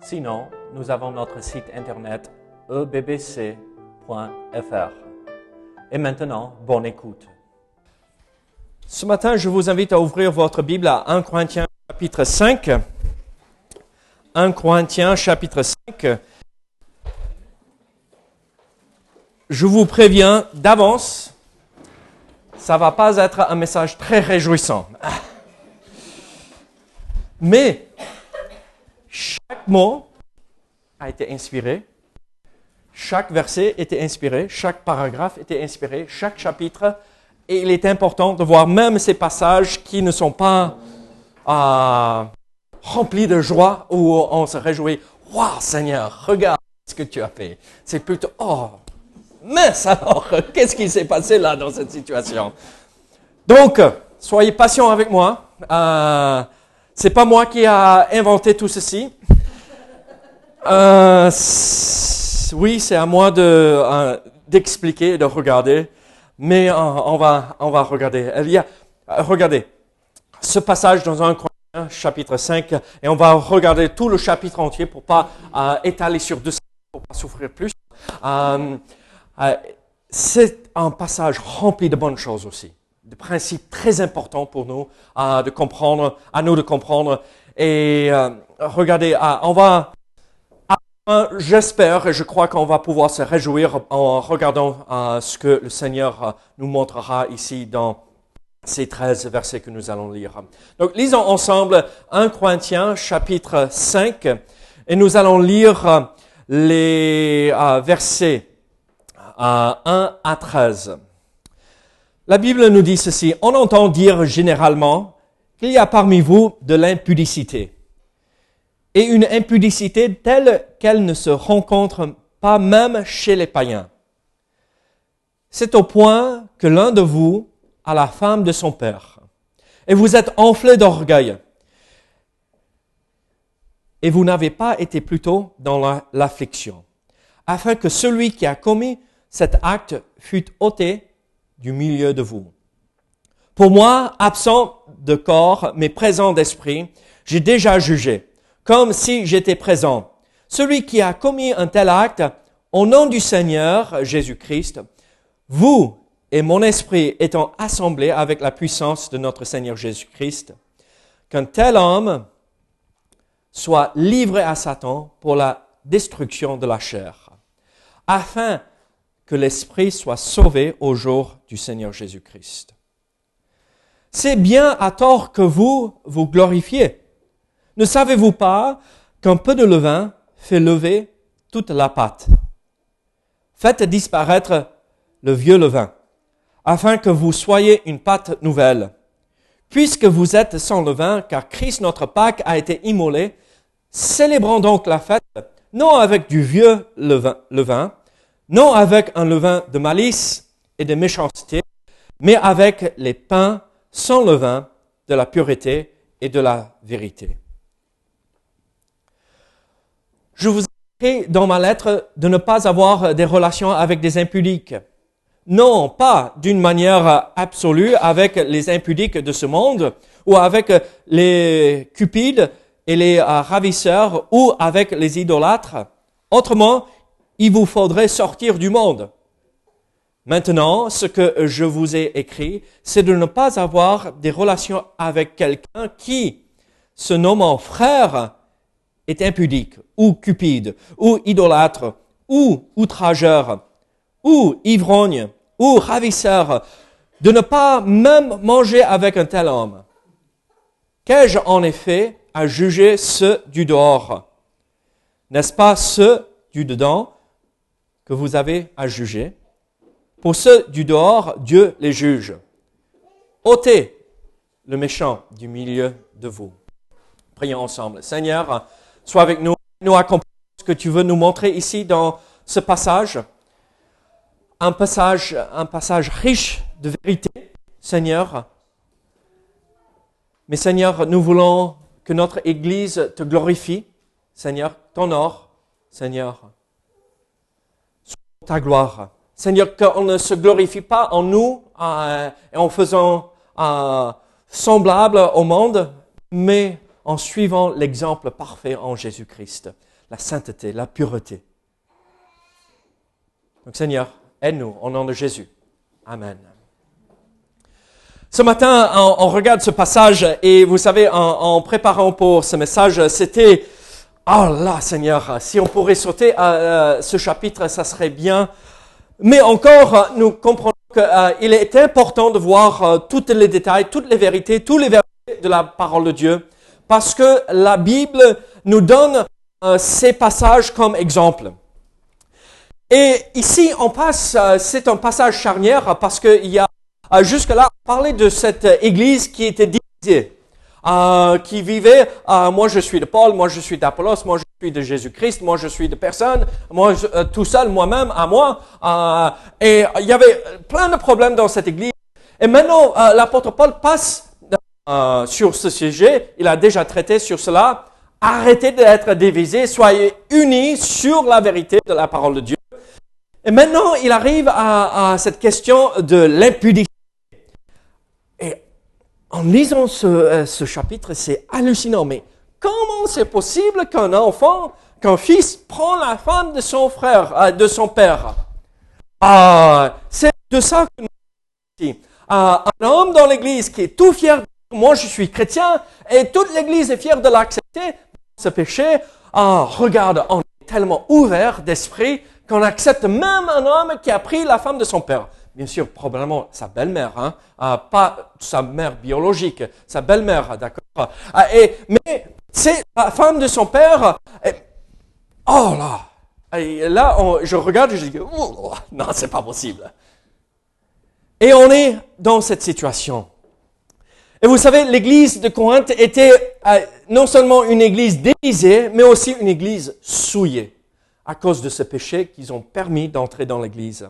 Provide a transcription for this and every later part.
Sinon, nous avons notre site internet ebbc.fr. Et maintenant, bonne écoute. Ce matin, je vous invite à ouvrir votre Bible à 1 Corinthiens chapitre 5. 1 Corinthiens chapitre 5. Je vous préviens d'avance, ça va pas être un message très réjouissant. Mais chaque mot a été inspiré, chaque verset était inspiré, chaque paragraphe était inspiré, chaque chapitre. Et il est important de voir même ces passages qui ne sont pas euh, remplis de joie où on se réjouit. Waouh, Seigneur, regarde ce que tu as fait. C'est plutôt, oh, mince alors, qu'est-ce qui s'est passé là dans cette situation? Donc, soyez patient avec moi. Euh, c'est pas moi qui a inventé tout ceci. Euh, oui, c'est à moi de euh, d'expliquer et de regarder, mais euh, on va on va regarder. Il y a, regardez ce passage dans un chapitre 5 et on va regarder tout le chapitre entier pour pas étaler sur deux pour pas souffrir plus. c'est un passage rempli de bonnes choses aussi de principes très importants pour nous euh, de comprendre, à nous de comprendre. Et euh, regardez, euh, on va, j'espère et je crois qu'on va pouvoir se réjouir en regardant ce que le Seigneur nous montrera ici dans ces 13 versets que nous allons lire. Donc, lisons ensemble 1 Corinthiens chapitre 5 et nous allons lire les versets 1 à 13. La Bible nous dit ceci, on entend dire généralement qu'il y a parmi vous de l'impudicité. Et une impudicité telle qu'elle ne se rencontre pas même chez les païens. C'est au point que l'un de vous a la femme de son père. Et vous êtes enflé d'orgueil. Et vous n'avez pas été plutôt dans l'affliction, afin que celui qui a commis cet acte fût ôté du milieu de vous. Pour moi, absent de corps, mais présent d'esprit, j'ai déjà jugé, comme si j'étais présent. Celui qui a commis un tel acte, au nom du Seigneur Jésus-Christ, vous et mon esprit étant assemblés avec la puissance de notre Seigneur Jésus-Christ, qu'un tel homme soit livré à Satan pour la destruction de la chair, afin que l'Esprit soit sauvé au jour du Seigneur Jésus-Christ. C'est bien à tort que vous vous glorifiez. Ne savez-vous pas qu'un peu de levain fait lever toute la pâte? Faites disparaître le vieux levain, afin que vous soyez une pâte nouvelle. Puisque vous êtes sans levain, car Christ notre Pâque a été immolé, célébrons donc la fête, non avec du vieux levain, levain non avec un levain de malice et de méchanceté, mais avec les pains sans levain de la pureté et de la vérité. Je vous ai dans ma lettre de ne pas avoir des relations avec des impudiques. Non, pas d'une manière absolue avec les impudiques de ce monde ou avec les cupides et les ravisseurs ou avec les idolâtres. Autrement, il vous faudrait sortir du monde. Maintenant, ce que je vous ai écrit, c'est de ne pas avoir des relations avec quelqu'un qui, se nommant frère, est impudique, ou cupide, ou idolâtre, ou outrageur, ou ivrogne, ou ravisseur, de ne pas même manger avec un tel homme. Qu'ai-je en effet à juger ceux du dehors? N'est-ce pas ceux du dedans que vous avez à juger. Pour ceux du dehors, Dieu les juge. ôtez le méchant du milieu de vous. Prions ensemble. Seigneur, sois avec nous nous accompagner ce que tu veux nous montrer ici dans ce passage. Un passage, un passage riche de vérité, Seigneur. Mais Seigneur, nous voulons que notre Église te glorifie, Seigneur, t'honore, Seigneur, ta gloire. Seigneur, qu'on ne se glorifie pas en nous euh, et en faisant euh, semblable au monde, mais en suivant l'exemple parfait en Jésus-Christ, la sainteté, la pureté. Donc Seigneur, aide-nous au nom de Jésus. Amen. Ce matin, on, regarde ce passage et vous savez, en, préparant pour ce message, c'était, oh là Seigneur, si on pourrait sauter à euh, ce chapitre, ça serait bien. Mais encore, nous comprenons qu'il euh, est important de voir euh, tous les détails, toutes les vérités, tous les vérités de la parole de Dieu parce que la Bible nous donne ces passages comme exemple. Et ici, on passe, c'est un passage charnière parce qu'il y a jusque-là parlé de cette église qui était divisée, qui vivait, moi je suis de Paul, moi je suis d'Apollos, moi je suis de Jésus-Christ, moi je suis de personne, moi tout seul, moi-même, à moi. et il y avait plein de problèmes dans cette église. Et maintenant, l'apôtre Paul passe euh, sur ce sujet, il a déjà traité sur cela. Arrêtez d'être divisés, soyez unis sur la vérité de la parole de Dieu. Et maintenant, il arrive à, cette question de l'impudicité. En lisant ce, euh, ce chapitre, c'est hallucinant. Mais comment c'est possible qu'un enfant, qu'un fils prend la femme de son frère, euh, de son père? Ah, C'est de ça que nous ici. un homme dans l'Église qui est tout fier moi je suis chrétien et toute l'Église est fière de l'accepter, ce péché. Ah, regarde, on est tellement ouvert d'esprit qu'on accepte même un homme qui a pris la femme de son père. Bien sûr, probablement sa belle-mère, hein, ah, pas sa mère biologique, sa belle-mère, d'accord. Ah, mais c'est la femme de son père. Oh là, et là, je regarde et je dis, oh, non, c'est pas possible. Et on est dans cette situation. Et vous savez, l'église de Corinthe était euh, non seulement une église déguisée, mais aussi une église souillée à cause de ce péché qu'ils ont permis d'entrer dans l'église.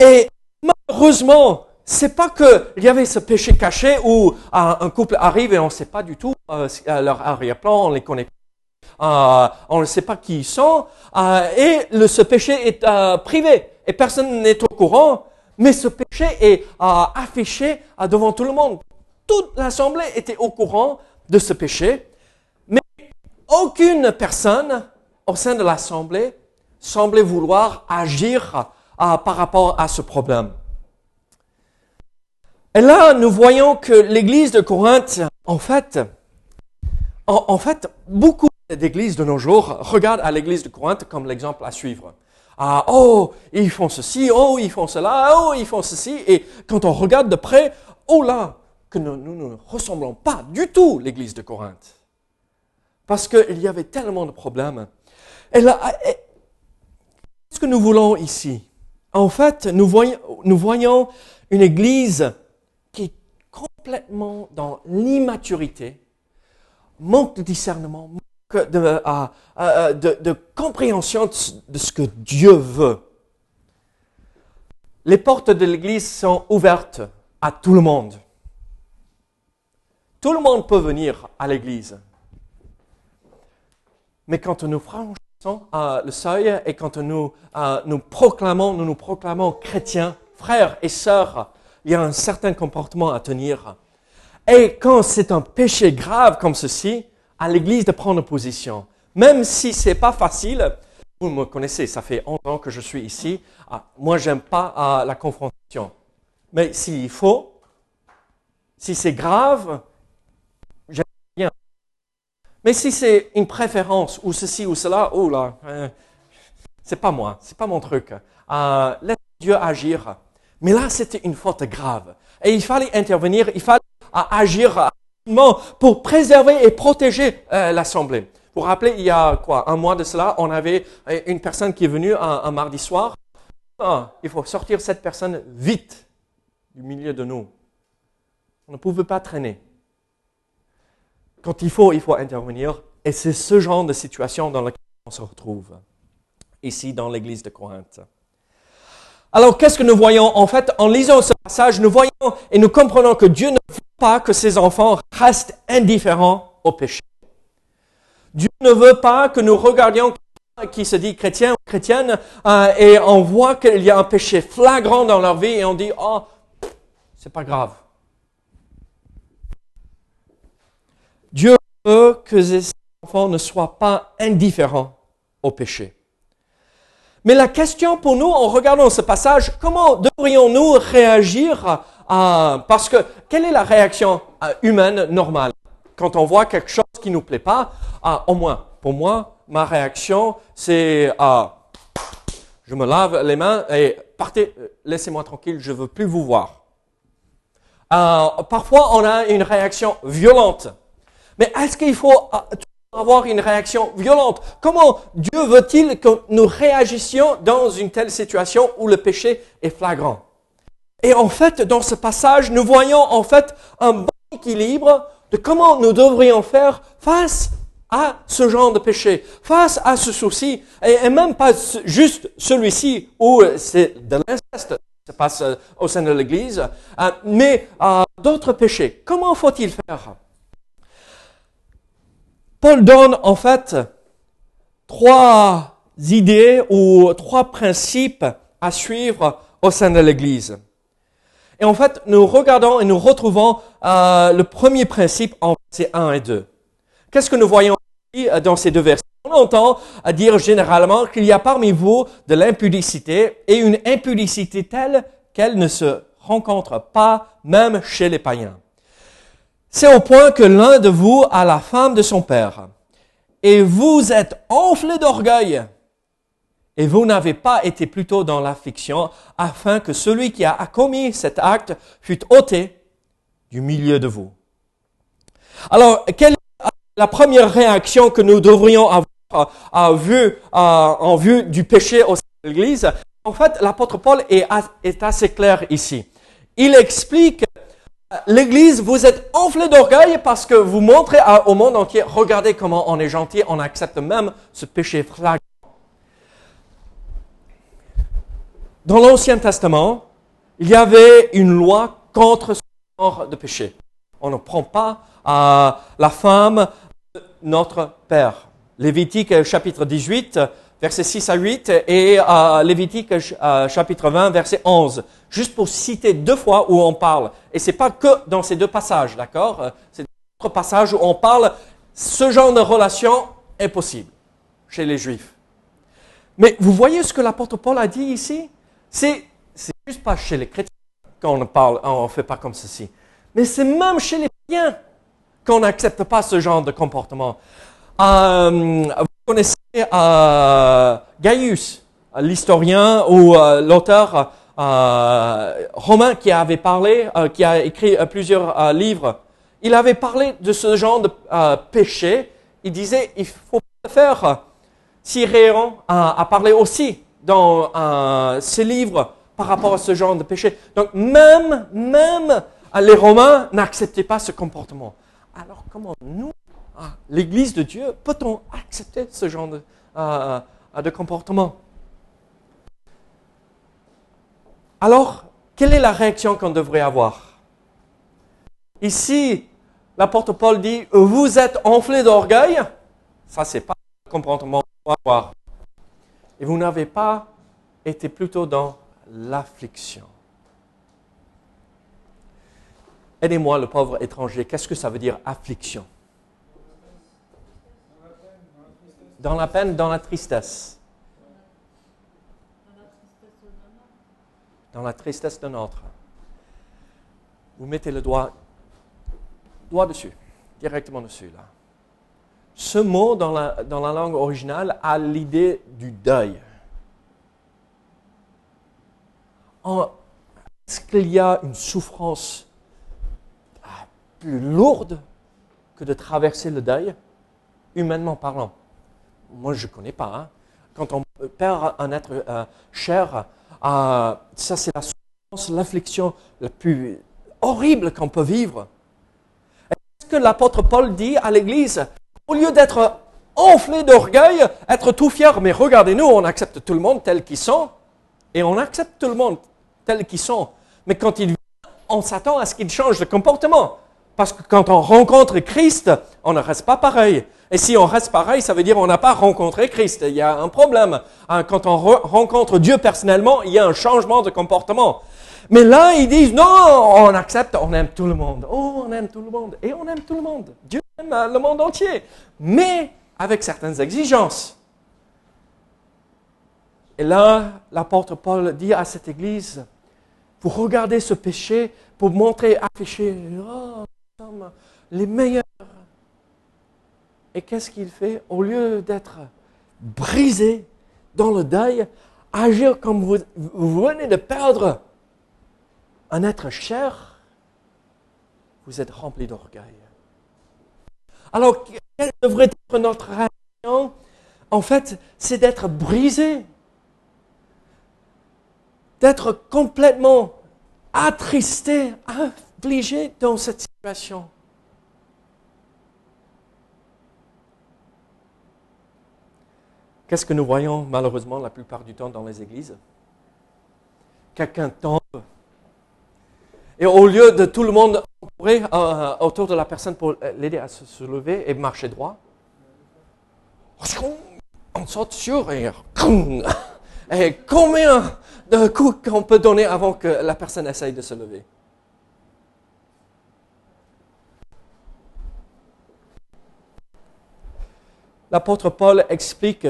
Et malheureusement, c'est pas qu'il y avait ce péché caché où euh, un couple arrive et on ne sait pas du tout euh, leur arrière-plan, on les connaît pas, on ne sait pas qui ils sont, et le, ce péché est privé et personne n'est au courant. Mais ce péché est euh, affiché euh, devant tout le monde. Toute l'assemblée était au courant de ce péché, mais aucune personne au sein de l'assemblée semblait vouloir agir par rapport à ce problème. Et là, nous voyons que l'église de Corinthe, en fait, beaucoup d'églises de nos jours regardent à l'église de Corinthe comme l'exemple à suivre. Ah, oh, ils font ceci, oh, ils font cela, oh, ils font ceci. Et quand on regarde de près, oh là, que nous, ne ressemblons pas du tout l'église de Corinthe. Parce qu'il y avait tellement de problèmes. Et là, qu'est-ce que nous voulons ici? En fait, nous voyons, une église qui est complètement dans l'immaturité, manque de discernement, de, de, de compréhension de ce que Dieu veut. Les portes de l'Église sont ouvertes à tout le monde. Tout le monde peut venir à l'Église. Mais quand nous franchissons euh, le seuil et quand nous, euh, nous proclamons, nous nous proclamons chrétiens, frères et sœurs, il y a un certain comportement à tenir. Et quand c'est un péché grave comme ceci, à l'Église de prendre position. Même si c'est pas facile, vous me connaissez, ça fait 11 ans que je suis ici. Ah, moi, j'aime pas ah, la confrontation. Mais s'il faut, si c'est grave. Mais si c'est une préférence ou ceci ou cela, oh là, euh, c'est pas moi, c'est pas mon truc. Euh, laisse Dieu agir. Mais là, c'était une faute grave. Et il fallait intervenir, il fallait agir pour préserver et protéger euh, l'Assemblée. Vous vous rappelez, il y a quoi, un mois de cela, on avait euh, une personne qui est venue un, mardi soir. Ah, il faut sortir cette personne vite du milieu de nous. On ne pouvait pas traîner. Quand il faut, il faut intervenir Et c'est ce genre de situation dans laquelle on se retrouve ici dans l'église de Corinthe. Alors, qu'est-ce que nous voyons? En fait, en lisant ce passage, nous voyons et nous comprenons que Dieu ne veut pas que ses enfants restent indifférents au péché. Dieu ne veut pas que nous regardions quelqu'un qui se dit chrétien ou chrétienne euh, et on voit qu'il y a un péché flagrant dans leur vie et on dit, oh, c'est pas grave. Dieu veut que ses enfants ne soient pas indifférents au péché. Mais la question pour nous, en regardant ce passage, comment devrions-nous réagir à, parce que quelle est la réaction euh, humaine normale? Quand on voit quelque chose qui nous plaît pas ah, Au moins, pour moi, ma réaction, c'est ah, je me lave les mains et partez, laissez-moi tranquille, je veux plus vous voir. Euh, parfois, on a une réaction violente. Mais est-ce qu'il faut avoir une réaction violente? Comment Dieu veut-il que nous réagissions dans une telle situation où le péché est flagrant? Et en fait, dans ce passage, nous voyons en fait un bon équilibre de comment nous devrions faire face à ce genre de péché, face à ce souci, et, même pas juste celui-ci où c'est de l'inceste, se passe au sein de l'Église, euh, mais euh, d'autres péchés. Comment faut-il faire? Paul donne en fait trois idées ou trois principes à suivre au sein de l'Église. Et en fait, nous regardons et nous retrouvons euh, le premier principe en versets 1 et 2. Qu'est-ce que nous voyons ici euh, dans ces deux versets? On entend à dire généralement qu'il y a parmi vous de l'impudicité et une impudicité telle qu'elle ne se rencontre pas même chez les païens. C'est au point que l'un de vous a la femme de son père, et vous êtes enflé d'orgueil, et vous n'avez pas été plutôt dans l'affliction, afin que celui qui a commis cet acte fût ôté du milieu de vous. Alors, quelle est la première réaction que nous devrions avoir à vue, en vue du péché au sein de l'Église? En fait, l'apôtre Paul est assez clair ici. Il explique L'Église, vous êtes enflé d'orgueil parce que vous montrez au monde entier, regardez comment on est gentil, on accepte même ce péché flagrant. Dans l'Ancien Testament, il y avait une loi contre ce genre de péché. On ne prend pas euh, la femme de notre Père. Lévitique chapitre 18, versets 6 à 8, et euh, Lévitique chapitre 20, verset 11. Juste pour citer deux fois où on parle. Et c'est pas que dans ces deux passages, d'accord? C'est d'autres passages où on parle, ce genre de relation est possible chez les Juifs. Mais vous voyez ce que l'apôtre Paul a dit ici? C'est juste pas chez les chrétiens qu'on parle, on ne fait pas comme ceci. Mais c'est même chez les païens qu'on n'accepte pas ce genre de comportement. Euh, connaissez euh, Gaius, l'historien ou euh, l'auteur euh, romain qui avait parlé, euh, qui a écrit plusieurs livres. Il avait parlé de ce genre de péché. Il disait, il faut pas le faire. Cyréon a parlé aussi dans ses livres par rapport à ce genre de péché. Donc même, même les Romains n'acceptaient pas ce comportement. Alors comment nous ah, l'Église de Dieu, peut-on accepter ce genre de, euh, euh, de comportement? Alors, quelle est la réaction qu'on devrait avoir? Ici, l'apôtre Paul dit, vous êtes enflé d'orgueil. Ça, c'est pas le comportement avoir. Et vous n'avez pas été plutôt dans l'affliction. Aidez-moi, le pauvre étranger, qu'est-ce que ça veut dire affliction? Dans la peine, dans la tristesse. Dans la tristesse de notre. Vous mettez le doigt, doigt dessus, directement dessus, là. Ce mot dans la, dans la langue originale a l'idée du deuil. Est-ce qu'il y a une souffrance plus lourde que de traverser le deuil, humainement parlant? Moi je ne connais pas. Hein. Quand on perd un être euh, cher, euh, ça c'est la souffrance, l'affliction la plus horrible qu'on peut vivre. Est-ce que l'apôtre Paul dit à l'Église, Au lieu d'être enflé d'orgueil, être tout fier, mais regardez-nous, on accepte tout le monde tel qu'ils sont, et on accepte tout le monde tel qu'ils sont. Mais quand il vient, on s'attend à ce qu'il change de comportement. Parce que quand on rencontre Christ, on ne reste pas pareil. Et si on reste pareil, ça veut dire qu'on n'a pas rencontré Christ. Il y a un problème. Hein, quand on rencontre Dieu personnellement, il y a un changement de comportement. Mais là, ils disent, non, on accepte, on aime tout le monde. Oh, on aime tout le monde. Et on aime tout le monde. Dieu aime le monde entier. Mais avec certaines exigences. Et là, l'apôtre Paul dit à cette église, pour regarder ce péché, pour montrer, afficher, oh, les meilleurs. Et qu'est-ce qu'il fait Au lieu d'être brisé dans le deuil, agir comme vous, venez de perdre un être cher, vous êtes rempli d'orgueil. Alors, quelle devrait être notre réaction En fait, c'est d'être brisé, d'être complètement attristé, dans cette situation. Qu'est-ce que nous voyons malheureusement la plupart du temps dans les églises? Quelqu'un tombe et au lieu de tout le monde entourer euh, autour de la personne pour l'aider à se, lever et marcher droit, on saute sur et, et combien de coups qu'on peut donner avant que la personne essaye de se lever? L'apôtre Paul explique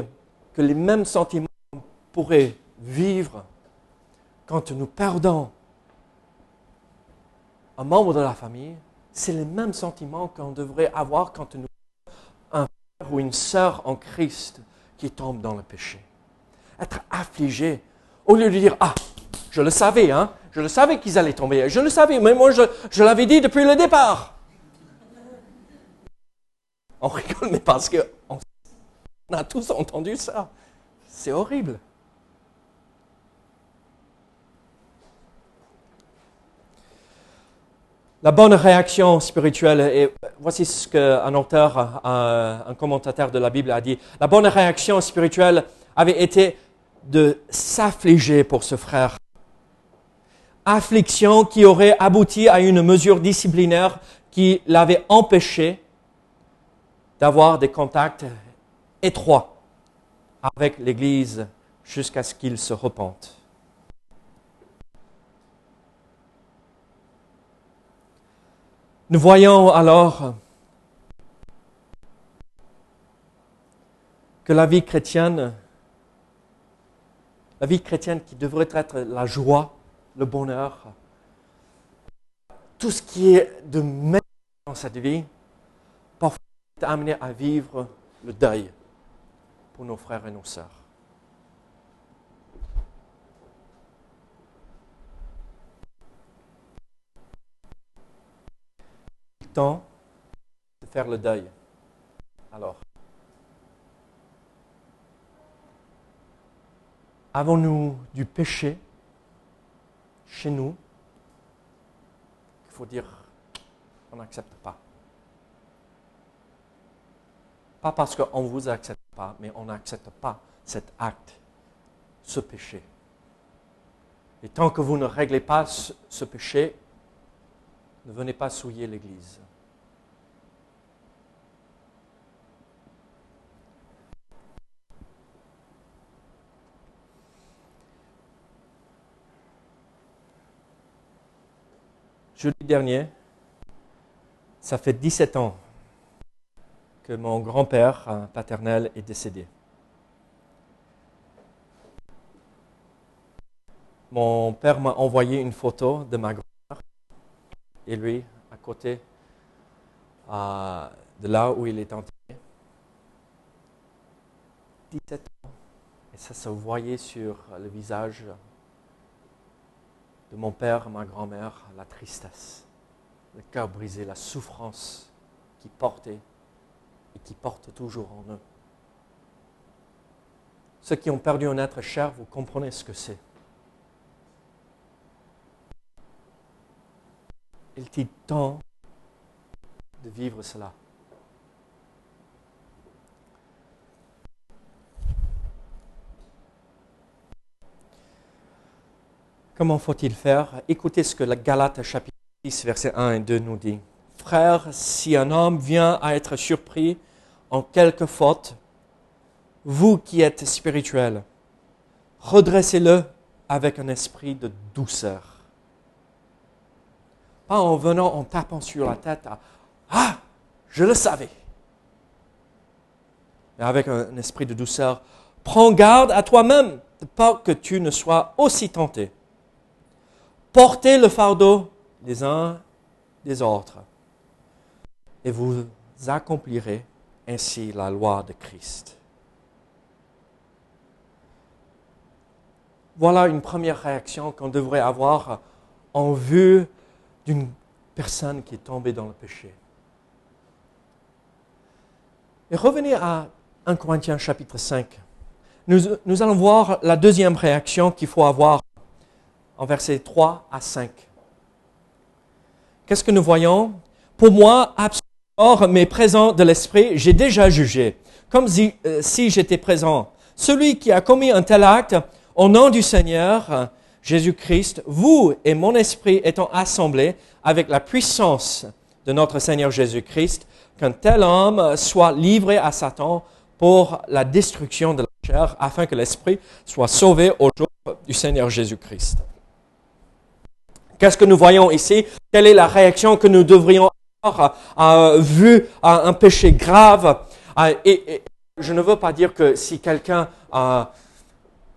que les mêmes sentiments qu'on pourrait vivre quand nous perdons un membre de la famille, c'est les mêmes sentiments qu'on devrait avoir quand nous un frère ou une sœur en Christ qui tombe dans le péché. Être affligé, au lieu de dire, ah, je le savais, hein, je le savais qu'ils allaient tomber, je le savais, mais moi je, je l'avais dit depuis le départ. On rigole, mais parce qu'on a tous entendu ça. C'est horrible. La bonne réaction spirituelle, et voici ce qu'un auteur, un, commentateur de la Bible a dit, la bonne réaction spirituelle avait été de s'affliger pour ce frère. Affliction qui aurait abouti à une mesure disciplinaire qui l'avait empêché d'avoir des contacts étroits avec l'Église jusqu'à ce qu'il se repente. Nous voyons alors que la vie chrétienne, la vie chrétienne qui devrait être la joie, le bonheur, tout ce qui est de meilleur dans cette vie, parfois est amené à vivre le deuil pour nos frères et nos sœurs. temps de faire le deuil. Alors, avons-nous du péché chez nous Il faut dire, on n'accepte pas? Pas parce qu'on vous accepte mais on n'accepte pas cet acte, ce péché. Et tant que vous ne réglez pas ce péché, ne venez pas souiller l'Église. Jeudi dernier, ça fait 17 ans que mon grand-père paternel est décédé. Mon père m'a envoyé une photo de ma grand et lui à côté euh, de là où il est enterré. 17 ans. Et ça se voyait sur le visage de mon père, ma grand-mère, la tristesse, le cœur brisé, la souffrance qui portait et qui portent toujours en eux. Ceux qui ont perdu un être cher, vous comprenez ce que c'est. Il dit tant de vivre cela. Comment faut-il faire? Écoutez ce que la Galate chapitre 10, verset 1 et 2 nous dit. Frères, si un homme vient à être surpris en quelque faute, vous qui êtes spirituels, redressez-le avec un esprit de douceur. Pas en venant en tapant sur la tête à Ah, je le savais. Mais avec un esprit de douceur, prends garde à toi-même de que tu ne sois aussi tenté. Portez le fardeau des uns des autres et vous accomplirez ainsi la loi de Christ. Voilà une première réaction qu'on devrait avoir en vue d'une personne qui est tombée dans le péché. Et revenez à 1 Corinthiens chapitre 5. Nous, allons voir la deuxième réaction qu'il faut avoir en versets 3 à 5. Qu'est-ce que nous voyons? Pour moi, absolument, mais présent de l'esprit, j'ai déjà jugé, comme si, euh, si j'étais présent. Celui qui a commis un tel acte, au nom du Seigneur Jésus-Christ, vous et mon esprit étant assemblés avec la puissance de notre Seigneur Jésus-Christ, qu'un tel homme soit livré à Satan pour la destruction de la chair, afin que l'esprit soit sauvé au jour du Seigneur Jésus-Christ. Qu'est-ce que nous voyons ici? Quelle est la réaction que nous devrions avoir euh, vu un péché grave euh, et, je ne veux pas dire que si quelqu'un euh,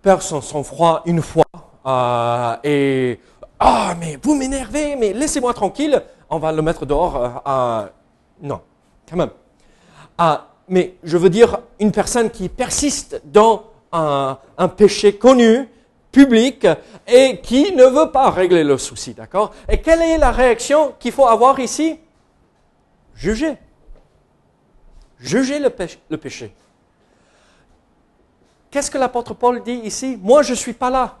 perd son sang-froid une fois euh, et ah mais vous m'énervez, mais laissez-moi tranquille, on va le mettre dehors. non, quand même. mais je veux dire une personne qui persiste dans un péché connu public et qui ne veut pas régler le souci, d'accord? Et quelle est la réaction qu'il faut avoir ici? Juger. Juger le péché. Qu'est-ce que l'apôtre Paul dit ici? Moi, je ne suis pas là.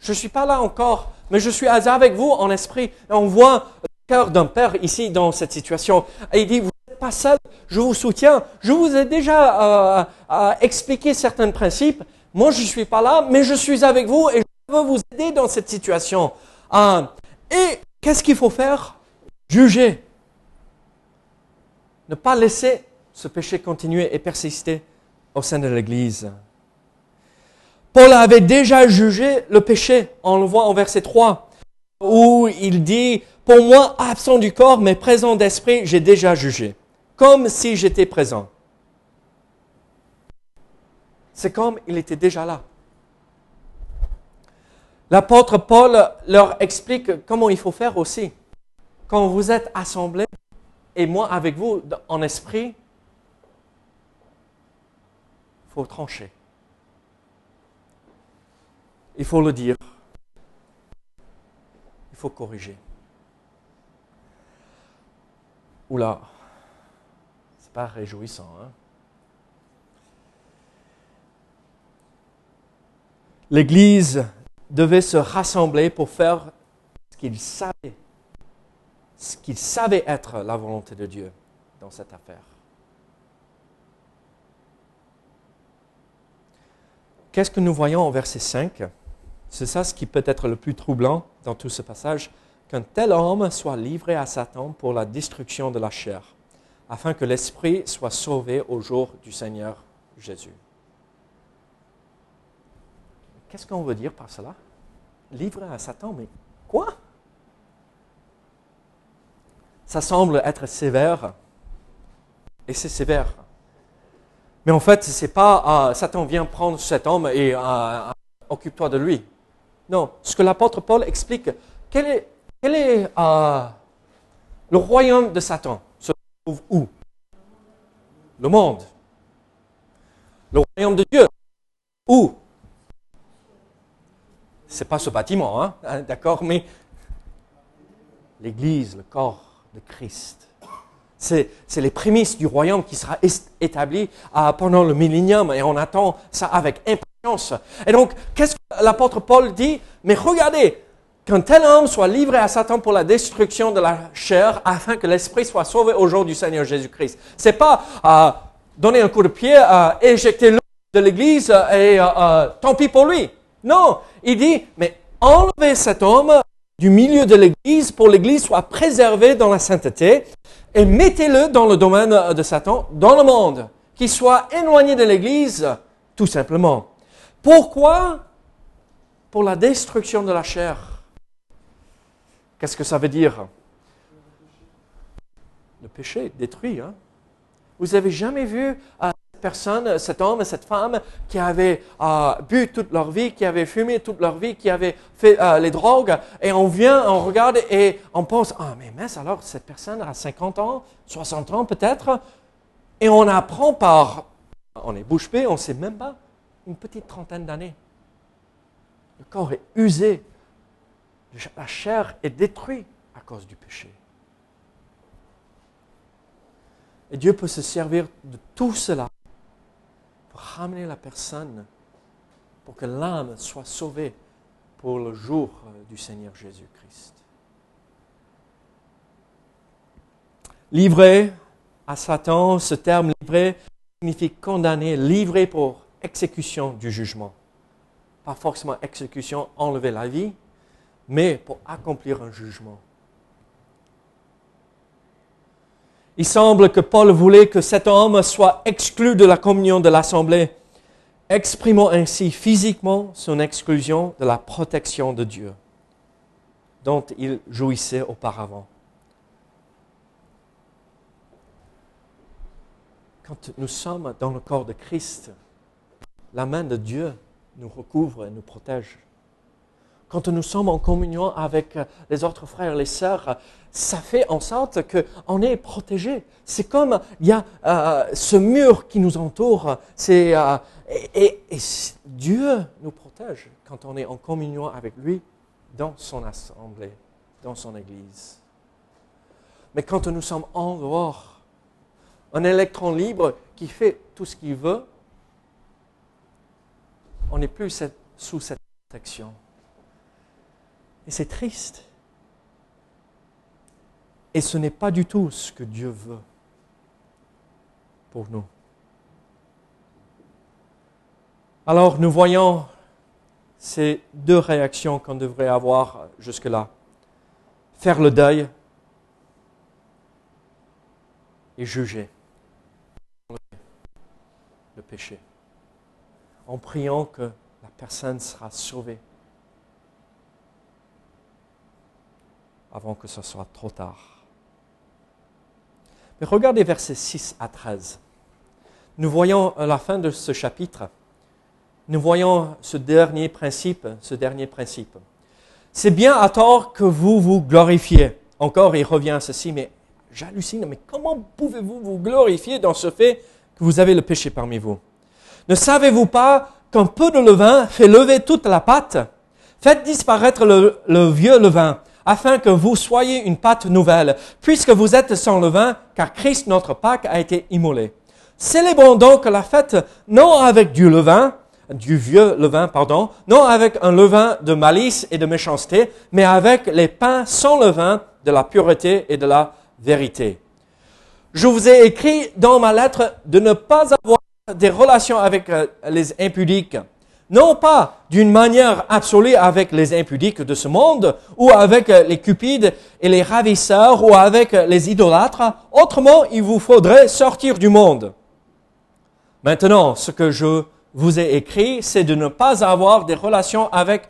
Je ne suis pas là encore, mais je suis avec vous en esprit. On voit le cœur d'un père ici dans cette situation. Et il dit, vous n'êtes pas seul, je vous soutiens. Je vous ai déjà euh, expliqué certains principes moi, je ne suis pas là, mais je suis avec vous et je veux vous aider dans cette situation. Et qu'est-ce qu'il faut faire? Juger. Ne pas laisser ce péché continuer et persister au sein de l'Église. Paul avait déjà jugé le péché, on le voit en verset 3, où il dit, pour moi, absent du corps, mais présent d'esprit, j'ai déjà jugé, comme si j'étais présent. C'est comme il était déjà là. L'apôtre Paul leur explique comment il faut faire aussi. Quand vous êtes assemblés, et moi avec vous en esprit, il faut trancher. Il faut le dire. Il faut corriger. Oula, c'est pas réjouissant, hein? l'Église devait se rassembler pour faire ce qu'il savait, ce qu'il savait être la volonté de Dieu dans cette affaire. Qu'est-ce que nous voyons au verset 5 C'est ça ce qui peut être le plus troublant dans tout ce passage, qu'un tel homme soit livré à Satan pour la destruction de la chair, afin que l'esprit soit sauvé au jour du Seigneur Jésus. Qu'est-ce qu'on veut dire par cela? Livré à Satan, mais quoi? Ça semble être sévère, et c'est sévère. Mais en fait, ce n'est pas euh, Satan vient prendre cet homme et euh, euh, occupe-toi de lui. Non, ce que l'apôtre Paul explique, quel est, le royaume de Satan? Se trouve où? Le monde. Le royaume de Dieu. Où? C'est pas ce bâtiment, hein, d'accord, mais l'Église, le corps de Christ. C'est, les prémices du royaume qui sera établi euh, pendant le millénium et on attend ça avec impatience. Et donc, qu'est-ce que l'apôtre Paul dit? Mais regardez, qu'un tel homme soit livré à Satan pour la destruction de la chair afin que l'esprit soit sauvé au jour du Seigneur Jésus-Christ. C'est pas euh, donner un coup de pied, euh, éjecter l'homme de l'Église et tant pis pour lui. Non, il dit, mais enlevez cet homme du milieu de l'Église pour l'Église soit préservée dans la sainteté et mettez-le dans le domaine de Satan, dans le monde, qu'il soit éloigné de l'Église, tout simplement. Pourquoi? Pour la destruction de la chair. Qu'est-ce que ça veut dire? Le péché détruit. Hein? Vous avez jamais vu euh, personne, cet homme, cette femme qui avait euh, bu toute leur vie, qui avait fumé toute leur vie, qui avait fait euh, les drogues, et on vient, on regarde et on pense, ah mais mince, alors cette personne a 50 ans, 60 ans peut-être, et on apprend par, on est bouche bée, on ne sait même pas, une petite trentaine d'années. Le corps est usé, la chair est détruite à cause du péché. Et Dieu peut se servir de tout cela ramener la personne, pour que l'âme soit sauvée pour le jour du Seigneur Jésus-Christ. Livré à Satan, ce terme livré signifie condamner, livré pour exécution du jugement. Pas forcément exécution, enlever la vie, mais pour accomplir un jugement. Il semble que Paul voulait que cet homme soit exclu de la communion de l'Assemblée, exprimant ainsi physiquement son exclusion de la protection de Dieu dont il jouissait auparavant. Quand nous sommes dans le corps de Christ, la main de Dieu nous recouvre et nous protège. Quand nous sommes en communion avec les autres frères et les sœurs, ça fait en sorte qu'on est protégé. C'est comme il y a euh, ce mur qui nous entoure. Euh, et, Dieu nous protège quand on est en communion avec lui dans son assemblée, dans son Église. Mais quand nous sommes en dehors, un électron libre qui fait tout ce qu'il veut, on n'est plus sous cette protection. Et c'est triste. Et ce n'est pas du tout ce que Dieu veut pour nous. Alors nous voyons ces deux réactions qu'on devrait avoir jusque-là. Faire le deuil et juger le péché en priant que la personne sera sauvée avant que ce soit trop tard. Mais regardez versets 6 à 13. Nous voyons à la fin de ce chapitre, nous voyons ce dernier principe, ce dernier principe. C'est bien à tort que vous vous glorifiez. Encore, il revient à ceci, mais j'hallucine, mais comment pouvez-vous vous glorifier dans ce fait que vous avez le péché parmi vous? Ne savez-vous pas qu'un peu de levain fait lever toute la pâte? Faites disparaître le, vieux levain, afin que vous soyez une pâte nouvelle, puisque vous êtes sans levain, car Christ notre Pâque a été immolé. Célébrons donc la fête non avec du levain, du vieux levain, pardon, non avec un levain de malice et de méchanceté, mais avec les pains sans levain de la pureté et de la vérité. Je vous ai écrit dans ma lettre de ne pas avoir des relations avec euh, les impudiques, non pas d'une manière absolue avec les impudiques de ce monde, ou avec euh, les cupides et les ravisseurs, ou avec euh, les idolâtres. Autrement, il vous faudrait sortir du monde. Maintenant, ce que je vous ai écrit, c'est de ne pas avoir des relations avec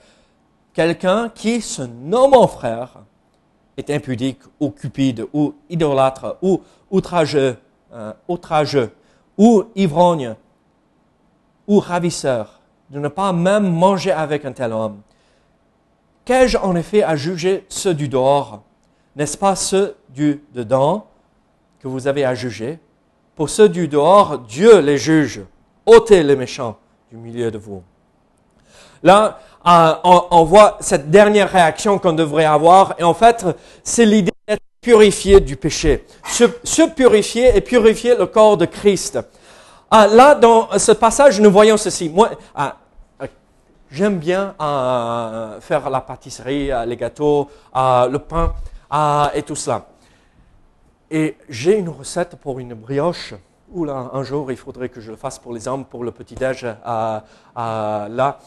quelqu'un qui, se nomme frère, est impudique, ou cupide, ou idolâtre, ou outrageux, outrageux ou ivrogne, ou ravisseur, de ne pas même manger avec un tel homme. Qu'ai-je en effet à juger ceux du dehors? N'est-ce pas ceux du dedans que vous avez à juger? Pour ceux du dehors, Dieu les juge. ôtez les méchants du milieu de vous. Là, euh, on, voit cette dernière réaction qu'on devrait avoir, et en fait, c'est l'idée purifié du péché. Se, purifier et purifier le corps de Christ. Ah, là, dans ce passage, nous voyons ceci. Moi, ah, ah, j'aime bien faire la pâtisserie, les gâteaux, le pain et tout cela. Et j'ai une recette pour une brioche. Oula, un jour, il faudrait que je le fasse pour les hommes, pour le petit-déj là.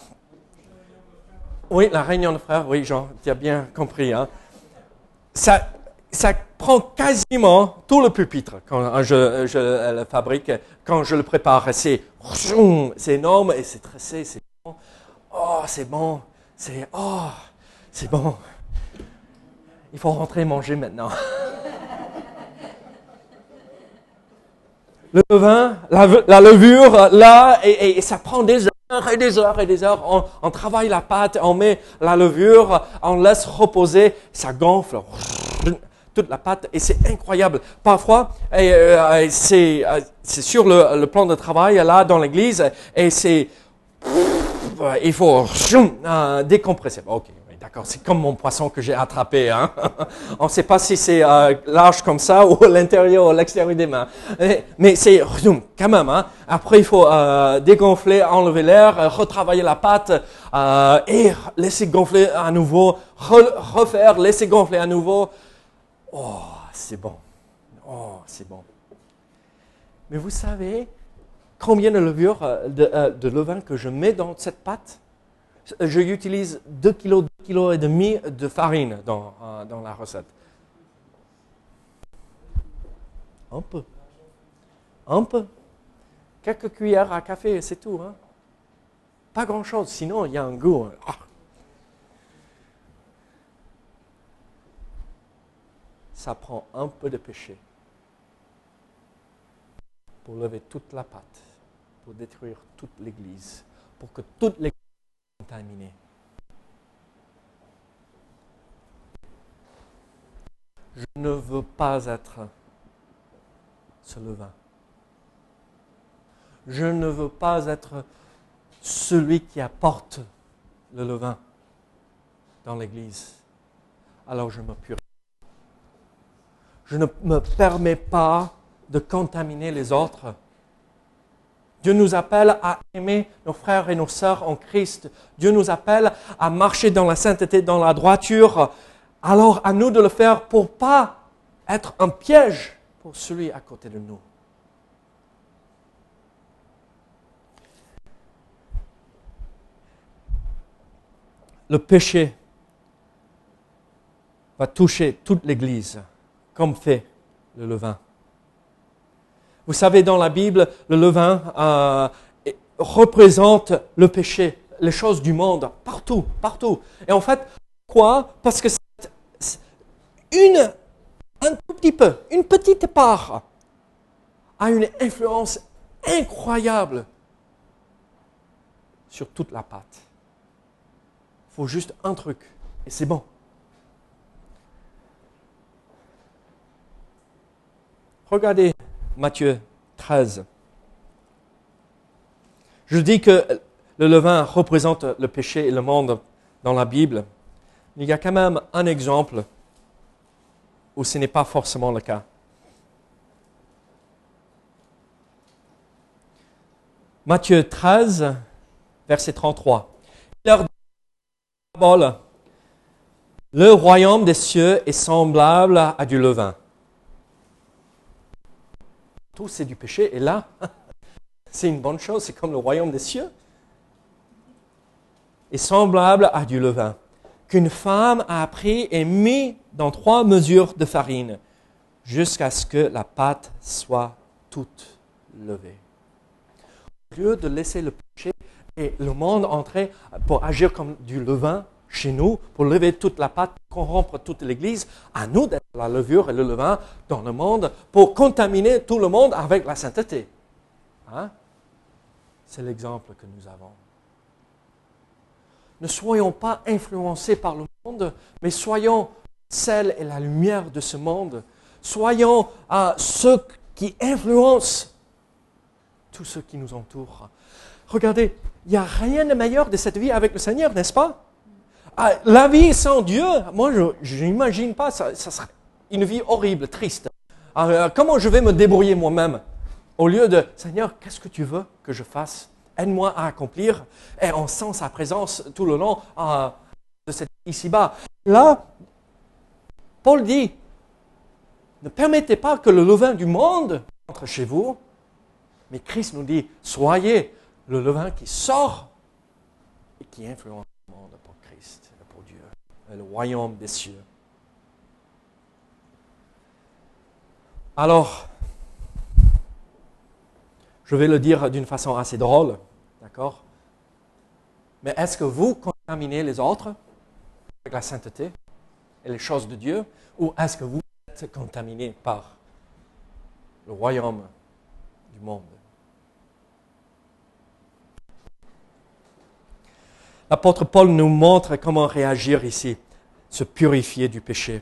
Oui, la réunion de frères, oui, Jean, tu as bien compris. Hein. Ça, ça prend quasiment tout le pupitre quand je, je le fabrique, quand je le prépare. C'est, énorme et c'est tressé, c'est bon. Oh, c'est bon. C'est, oh, c'est bon. Il faut rentrer manger maintenant. le levain, la, levure, là, et, ça prend des heures et des heures et des heures. On, travaille la pâte, on met la levure, on laisse reposer, ça gonfle toute la pâte et c'est incroyable. Parfois, euh, c'est sur le, plan de travail là dans l'église et c'est il faut euh, décompresser. Ok, D'accord, c'est comme mon poisson que j'ai attrapé. Hein? On ne sait pas si c'est euh, large comme ça ou l'intérieur ou l'extérieur des mains. Mais c'est quand même. Hein? Après, il faut euh, dégonfler, enlever l'air, euh, retravailler la pâte et laisser gonfler à nouveau, refaire, laisser gonfler à nouveau. Oh, c'est bon. Oh, c'est bon. Mais vous savez combien de levure, de, de levain que je mets dans cette pâte? Je utilise 2 kg, 2 kg et demi de farine dans, euh, dans la recette. Un peu. Un peu. Quelques cuillères à café, c'est tout. Hein? Pas grand-chose, sinon il y a un goût. Hein. Ah. Ça prend un peu de péché pour lever toute la pâte, pour détruire toute l'Église, pour que toute l'Église je ne veux pas être ce levain. Je ne veux pas être celui qui apporte le levain dans l'Église. Alors je me purifie. Je ne me permets pas de contaminer les autres Dieu nous appelle à aimer nos frères et nos sœurs en Christ. Dieu nous appelle à marcher dans la sainteté, dans la droiture. Alors à nous de le faire pour pas être un piège pour celui à côté de nous. Le péché va toucher toute l'Église, comme fait le levain. Vous savez, dans la Bible, le levain euh, représente le péché, les choses du monde, partout, partout. Et en fait, quoi Parce que c'est une, un tout petit peu, une petite part, a une influence incroyable sur toute la pâte. Il faut juste un truc, et c'est bon. Regardez Matthieu 13. Je dis que le levain représente le péché et le monde dans la Bible. Il y a quand même un exemple où ce n'est pas forcément le cas. Matthieu 13, verset 33. Leur le royaume des cieux est semblable à du levain tout c'est du péché, et là, c'est une bonne chose, c'est comme le royaume des cieux. Et semblable à du levain, qu'une femme a pris et mis dans trois mesures de farine, jusqu'à ce que la pâte soit toute levée. Au lieu de laisser le péché et le monde entrer pour agir comme du levain, chez nous pour lever toute la pâte, corrompre toute l'Église, à nous d'être la levure et le levain dans le monde pour contaminer tout le monde avec la sainteté. Hein? C'est l'exemple que nous avons. Ne soyons pas influencés par le monde, mais soyons celle et la lumière de ce monde. Soyons à ceux qui influencent tous ceux qui nous entourent. Regardez, il n'y a rien de meilleur de cette vie avec le Seigneur, n'est-ce pas? Ah, la vie sans Dieu, moi, je n'imagine pas, ça, serait une vie horrible, triste. Ah, euh, comment je vais me débrouiller moi-même Au lieu de, Seigneur, qu'est-ce que tu veux que je fasse? Aide-moi à accomplir. Et on sent sa présence tout le long euh, de cette ici-bas. Là, Paul dit, ne permettez pas que le levain du monde entre chez vous, mais Christ nous dit, soyez le levain qui sort et qui influence le monde pour Christ. Christ et pour Dieu, et le royaume des cieux. Alors, je vais le dire d'une façon assez drôle, d'accord? Mais est-ce que vous contaminez les autres avec la sainteté et les choses de Dieu, ou est-ce que vous êtes contaminé par le royaume du monde? L'apôtre Paul nous montre comment réagir ici, se purifier du péché.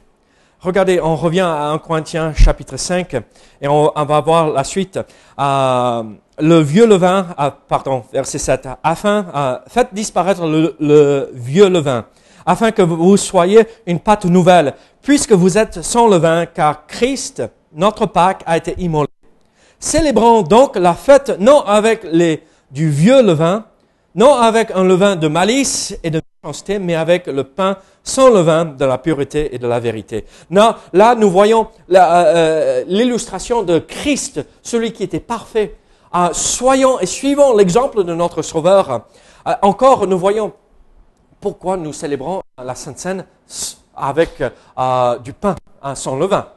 Regardez, on revient à 1 Corinthiens chapitre 5 et on, va voir la suite. Euh, le vieux levain, euh, pardon, verset 7, afin, euh, faites disparaître le, vieux levain, afin que vous soyez une pâte nouvelle, puisque vous êtes sans levain, car Christ, notre Pâque, a été immolé. Célébrons donc la fête non avec les, du vieux levain, non avec un levain de malice et de méchanceté, mais avec le pain sans levain de la pureté et de la vérité. Là, nous voyons euh, euh, l'illustration de Christ, celui qui était parfait. Euh, soyons et suivons l'exemple de notre Sauveur. encore, nous voyons pourquoi nous célébrons la Sainte Seine avec du pain sans levain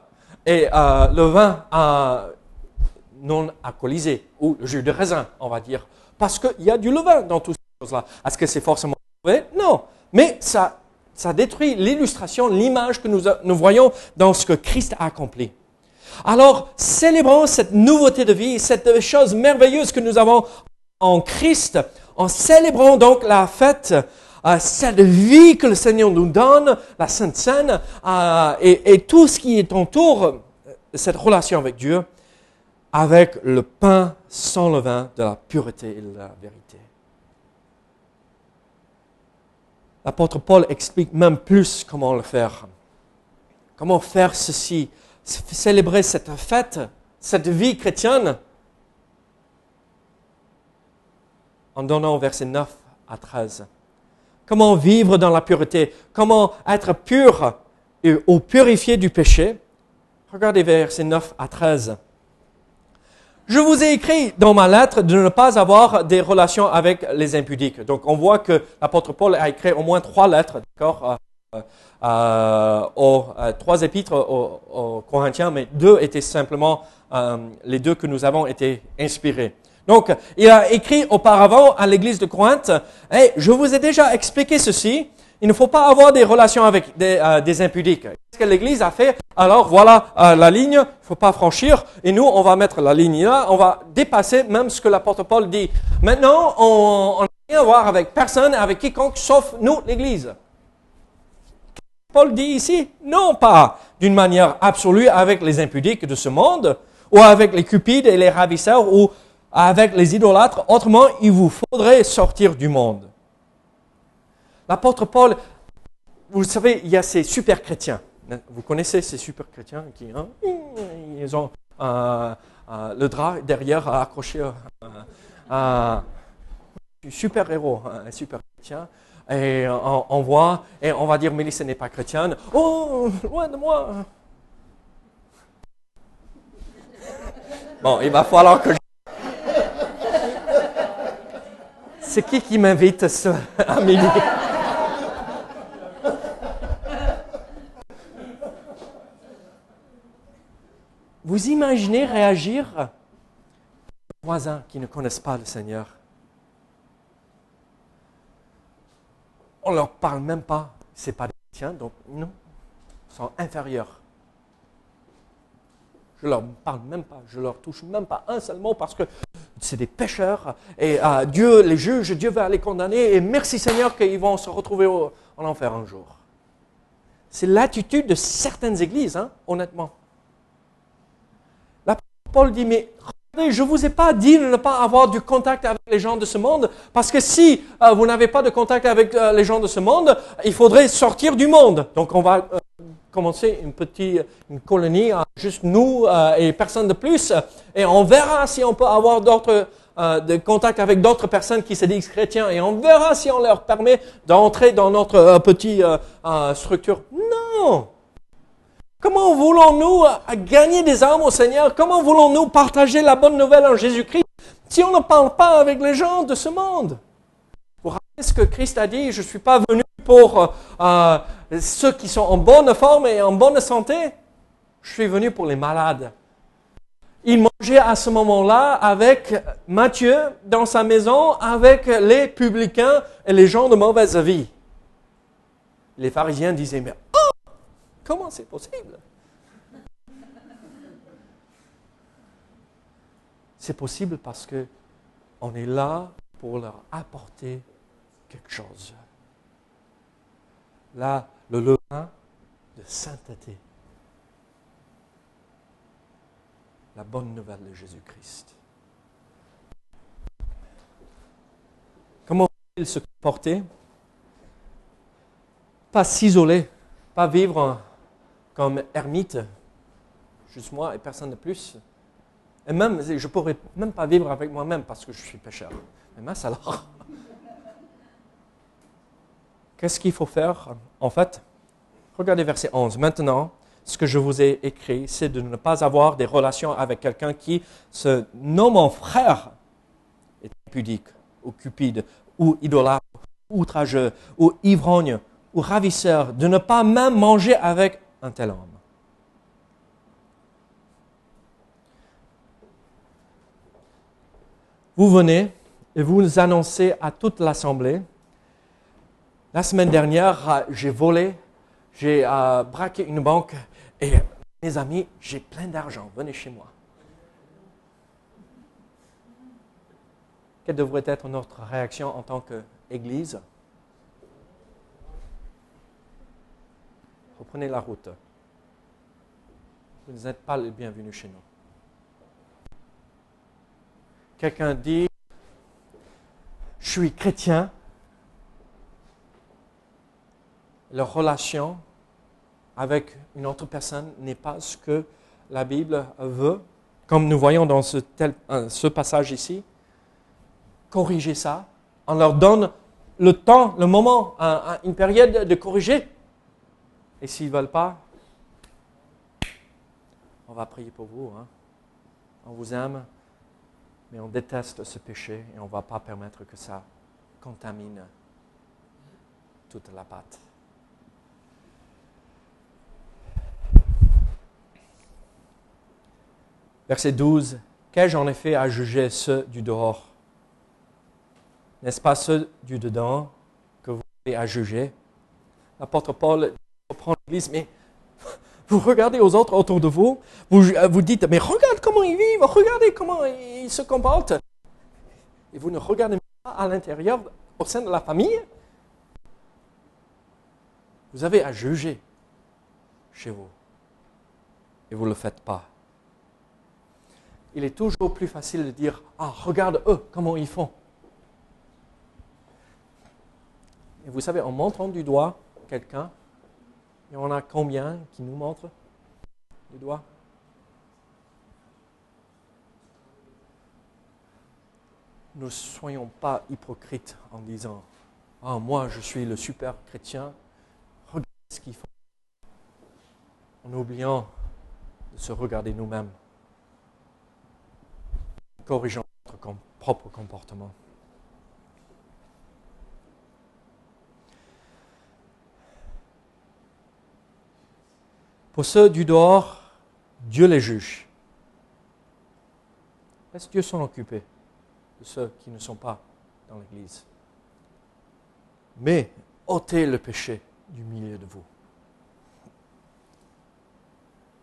et le vin non alcoolisé ou le jus de raisin, on va dire, parce qu'il y a du levain dans toutes ces choses-là. Est-ce que c'est forcément vrai Non, mais ça ça détruit l'illustration, l'image que nous, nous voyons dans ce que Christ a accompli. Alors, célébrons cette nouveauté de vie, cette chose merveilleuse que nous avons en Christ, en célébrant donc la fête, euh, cette vie que le Seigneur nous donne, la Sainte Seine, euh, et, tout ce qui est autour de cette relation avec Dieu, avec le pain sans levain de la pureté et de la vérité. L'apôtre Paul explique même plus comment le faire. Comment faire ceci, célébrer cette fête, cette vie chrétienne, en donnant versets 9 à 13. Comment vivre dans la pureté, comment être pur ou purifié du péché? Regardez versets 9 à 13. Je vous ai écrit dans ma lettre de ne pas avoir des relations avec les impudiques. Donc, on voit que l'apôtre Paul a écrit au moins trois lettres, d'accord, euh, euh, aux euh, trois épîtres aux, Corinthiens, mais deux étaient simplement les deux que nous avons été inspirés. Donc, il a écrit auparavant à l'église de Corinthe, hey, je vous ai déjà expliqué ceci, il ne faut pas avoir des relations avec des, euh, des impudiques. Qu'est-ce que l'Église a fait? Alors voilà euh, la ligne, il ne faut pas franchir, et nous, on va mettre la ligne là, on va dépasser même ce que l'apôtre Paul dit. Maintenant, on n'a rien à voir avec personne, avec quiconque, sauf nous, l'Église. Paul dit ici Non, pas d'une manière absolue avec les impudiques de ce monde, ou avec les cupides et les ravisseurs, ou avec les idolâtres. Autrement, il vous faudrait sortir du monde. L'apôtre Paul, vous savez, il y a ces super chrétiens. Vous connaissez ces super chrétiens qui hein, ils ont euh, euh, le drap derrière accroché à un super héros, un super chrétien. Et on, voit, et on va dire, Mélisse n'est pas chrétienne. Oh, loin de moi. Bon, il va falloir que je... C'est qui qui m'invite, Amélie Vous imaginez réagir aux voisins qui ne connaissent pas le Seigneur On ne leur parle même pas. Ce pas des chrétiens, donc non, ils sont inférieurs. Je ne leur parle même pas, je ne leur touche même pas un seul mot parce que c'est des pécheurs et euh, Dieu les juge, Dieu va les condamner et merci Seigneur qu'ils vont se retrouver en enfer un jour. C'est l'attitude de certaines églises, hein, honnêtement. Paul dit, mais je ne vous ai pas dit de ne pas avoir du contact avec les gens de ce monde, parce que si euh, vous n'avez pas de contact avec euh, les gens de ce monde, il faudrait sortir du monde. Donc on va euh, commencer une petite une colonie, juste nous et personne de plus, et on verra si on peut avoir d'autres de contact avec d'autres personnes qui se disent chrétiens, et on verra si on leur permet d'entrer dans notre petite structure. Non Comment voulons-nous gagner des âmes au Seigneur? Comment voulons-nous partager la bonne nouvelle en Jésus-Christ si on ne parle pas avec les gens de ce monde? Vous rappelez ce que Christ a dit Je ne suis pas venu pour euh, euh, ceux qui sont en bonne forme et en bonne santé. Je suis venu pour les malades. Il mangeait à ce moment-là avec Matthieu dans sa maison, avec les publicains et les gens de mauvaise vie. Les pharisiens disaient, mais comment c'est possible? C'est possible parce que on est là pour leur apporter quelque chose. Là, le levain de sainteté. La bonne nouvelle de Jésus-Christ. Comment il se comporter? Pas s'isoler, pas vivre comme ermite, juste moi et personne de plus. Et même, je ne pourrais même pas vivre avec moi-même parce que je suis pécheur. Mais mince alors. Qu'est-ce qu'il faut faire? En fait, regardez verset 11. Maintenant, ce que je vous ai écrit, c'est de ne pas avoir des relations avec quelqu'un qui se nomme en frère, est pudique, ou cupide, ou idolâtre, ou outrageux, ou ivrogne, ou ravisseur, de ne pas même manger avec un tel homme. vous venez et vous annoncez à toute l'assemblée, la semaine dernière, j'ai volé, j'ai euh, braqué une banque et mes amis, j'ai plein d'argent, venez chez moi. Quelle devrait être notre réaction en tant qu'Église? Reprenez la route. Vous n'êtes pas le bienvenu chez nous. Quelqu'un dit, je suis chrétien, leur relation avec une autre personne n'est pas ce que la Bible veut, comme nous voyons dans ce, euh, ce passage ici. Corriger ça. On leur donne le temps, le moment, une période de corriger. Et s'ils ne veulent pas, on va prier pour vous. Hein. On vous aime mais on déteste ce péché et on ne va pas permettre que ça contamine toute la pâte. Verset 12. Qu'ai-je en effet à juger ceux du dehors? N'est-ce pas ceux du dedans que vous avez à juger? L'apôtre Paul l'Église, mais vous regardez aux autres autour de vous, vous, euh, vous dites, mais regarde comment ils vivent, regardez comment ils se comportent. Et vous ne regardez pas à l'intérieur, au sein de la famille. Vous avez à juger chez vous. Et vous ne le faites pas. Il est toujours plus facile de dire, ah, regarde eux, comment ils font. Et vous savez, en montrant du doigt quelqu'un, y en a combien qui nous montrent du doigt Ne soyons pas hypocrites en disant Ah, moi je suis le super chrétien, regarde ce qu'ils font. En oubliant de se regarder nous-mêmes, corrigeant notre propre comportement. Pour ceux du dehors, Dieu les juge. Laisse Dieu s'en occuper de ceux qui ne sont pas dans l'Église? Mais ôtez le péché du milieu de vous.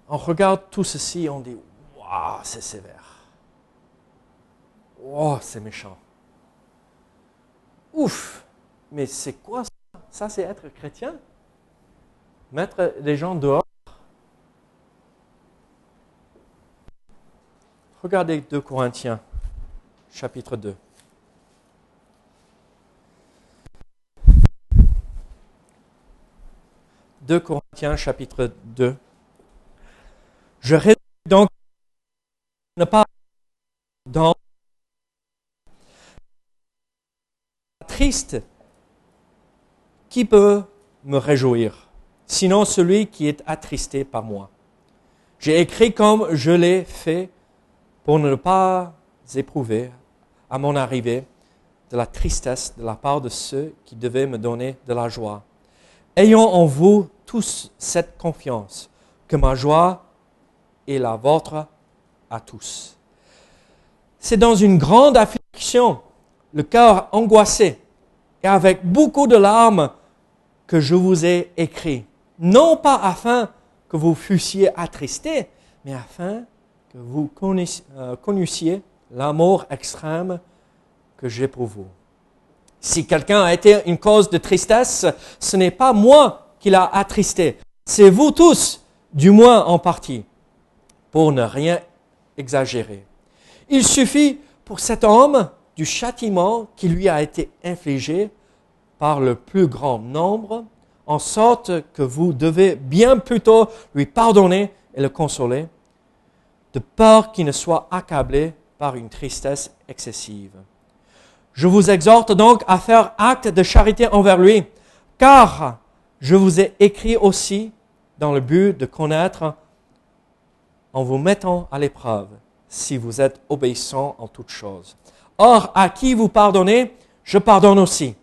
On regarde tout ceci et on dit Waouh, c'est sévère. Waouh, c'est méchant. Ouf, mais c'est quoi ça? Ça, c'est être chrétien? Mettre des gens dehors Regardez 2 Corinthiens, chapitre 2. « 2 Corinthiens chapitre 2. Je réduis donc ne pas dans triste qui peut me réjouir, sinon celui qui est attristé par moi. J'ai écrit comme je l'ai fait pour ne pas éprouver à mon arrivée de la tristesse de la part de ceux qui devaient me donner de la joie, Ayons en vous tous cette confiance, que ma joie est la vôtre à tous. C'est dans une grande affliction, le cœur angoissé, et avec beaucoup de larmes que je vous ai écrit, non pas afin que vous fussiez attristés, mais afin que vous euh, connaissiez l'amour extrême que j'ai pour vous. Si quelqu'un a été une cause de tristesse, ce n'est pas moi qui l'a attristé, c'est vous tous, du moins en partie, pour ne rien exagérer. Il suffit pour cet homme du châtiment qui lui a été infligé par le plus grand nombre, en sorte que vous devez bien plutôt lui pardonner et le consoler, de peur qu'il ne soit accablé par une tristesse excessive. Je vous exhorte donc à faire acte de charité envers lui, car je vous ai écrit aussi dans le but de connaître en vous mettant à l'épreuve si vous êtes obéissant en toutes choses. Or, à qui vous pardonnez, je pardonne aussi.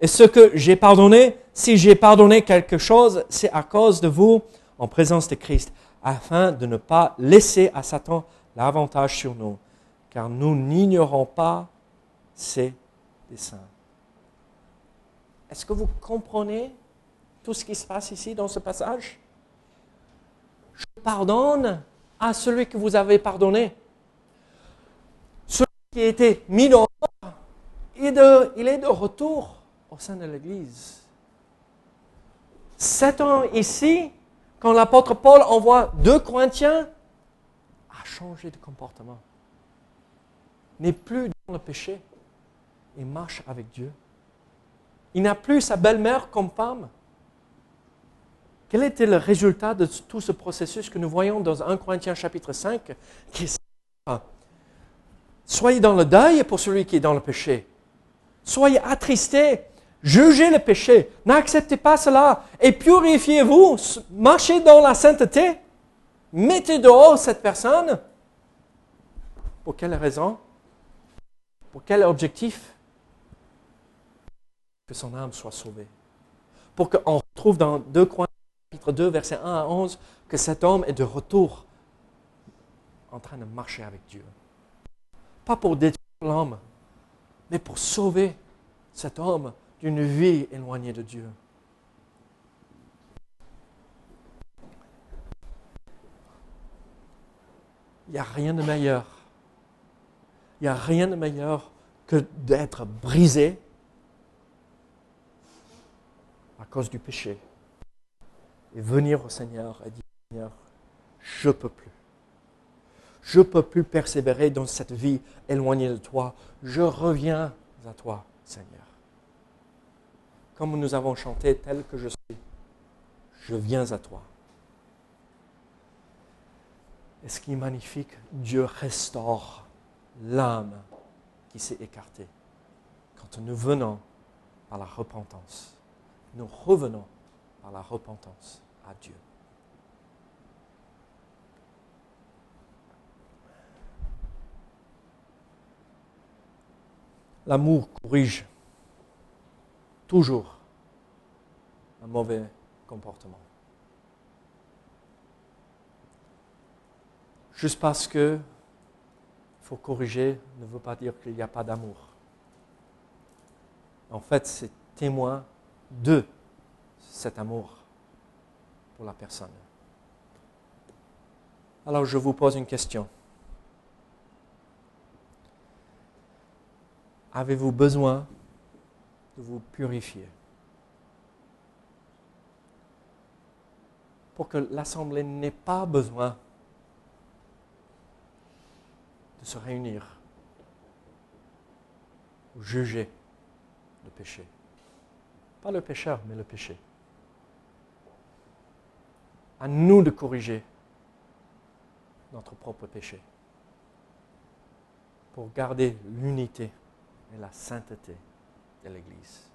Et ce que j'ai pardonné, si j'ai pardonné quelque chose, c'est à cause de vous en présence de Christ, afin de ne pas laisser à Satan l'avantage sur nous, car nous n'ignorons pas ses desseins. Est-ce que vous comprenez tout ce qui se passe ici dans ce passage? Je pardonne à celui que vous avez pardonné. Celui qui a été mis dans il est de retour au sein de l'Église. Sept ans ici, quand l'apôtre Paul envoie deux Corinthiens, a changé de comportement. N'est plus dans le péché il marche avec Dieu. Il n'a plus sa belle-mère comme femme. Quel était le résultat de tout ce processus que nous voyons dans 1 Corinthiens chapitre 5 qui Soyez dans le deuil pour celui qui est dans le péché. Soyez attristés. Jugez le péché. N'acceptez pas cela. Et purifiez-vous. Marchez dans la sainteté. Mettez dehors cette personne. Pour quelle raison? Pour quel objectif? Que son âme soit sauvée. Pour qu'on retrouve dans 2 Corinthiens, chapitre 2, verset 1 à 11, que cet homme est de retour en train de marcher avec Dieu. Pas pour détruire l'homme, mais pour sauver cet homme d'une vie éloignée de Dieu. Il n'y a rien de meilleur. Il n'y a rien de meilleur que d'être brisé cause du péché. Et venir au Seigneur et dire, Seigneur, je ne peux plus. Je ne peux plus persévérer dans cette vie éloignée de toi. Je reviens à toi, Seigneur. Comme nous avons chanté tel que je suis, je viens à toi. Et ce qui est magnifique, Dieu restaure l'âme qui s'est écartée quand nous venons par la repentance nous revenons par la repentance à Dieu. L'amour corrige toujours un mauvais comportement. Juste parce que faut corriger ne veut pas dire qu'il n'y a pas d'amour. En fait, c'est témoin de cet amour pour la personne. Alors je vous pose une question. Avez-vous besoin de vous purifier. Pour que l'Assemblée n'ait pas besoin de se réunir ou juger le péché. Pas le pécheur, mais le péché. À nous de corriger notre propre péché. Pour garder l'unité et la sainteté de l'Église.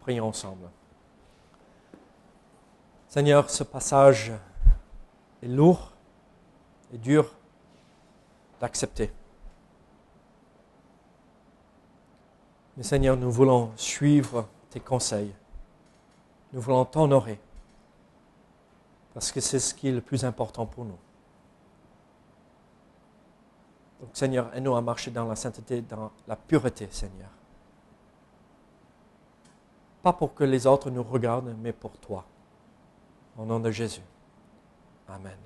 Prions ensemble. Seigneur, ce passage est lourd et dur d'accepter. Mais Seigneur, nous voulons suivre conseils. Nous voulons t'honorer. Parce que c'est ce qui est le plus important pour nous. Donc Seigneur, aide-nous à marcher dans la sainteté, dans la pureté, Seigneur. Pas pour que les autres nous regardent, mais pour toi. Au nom de Jésus. Amen.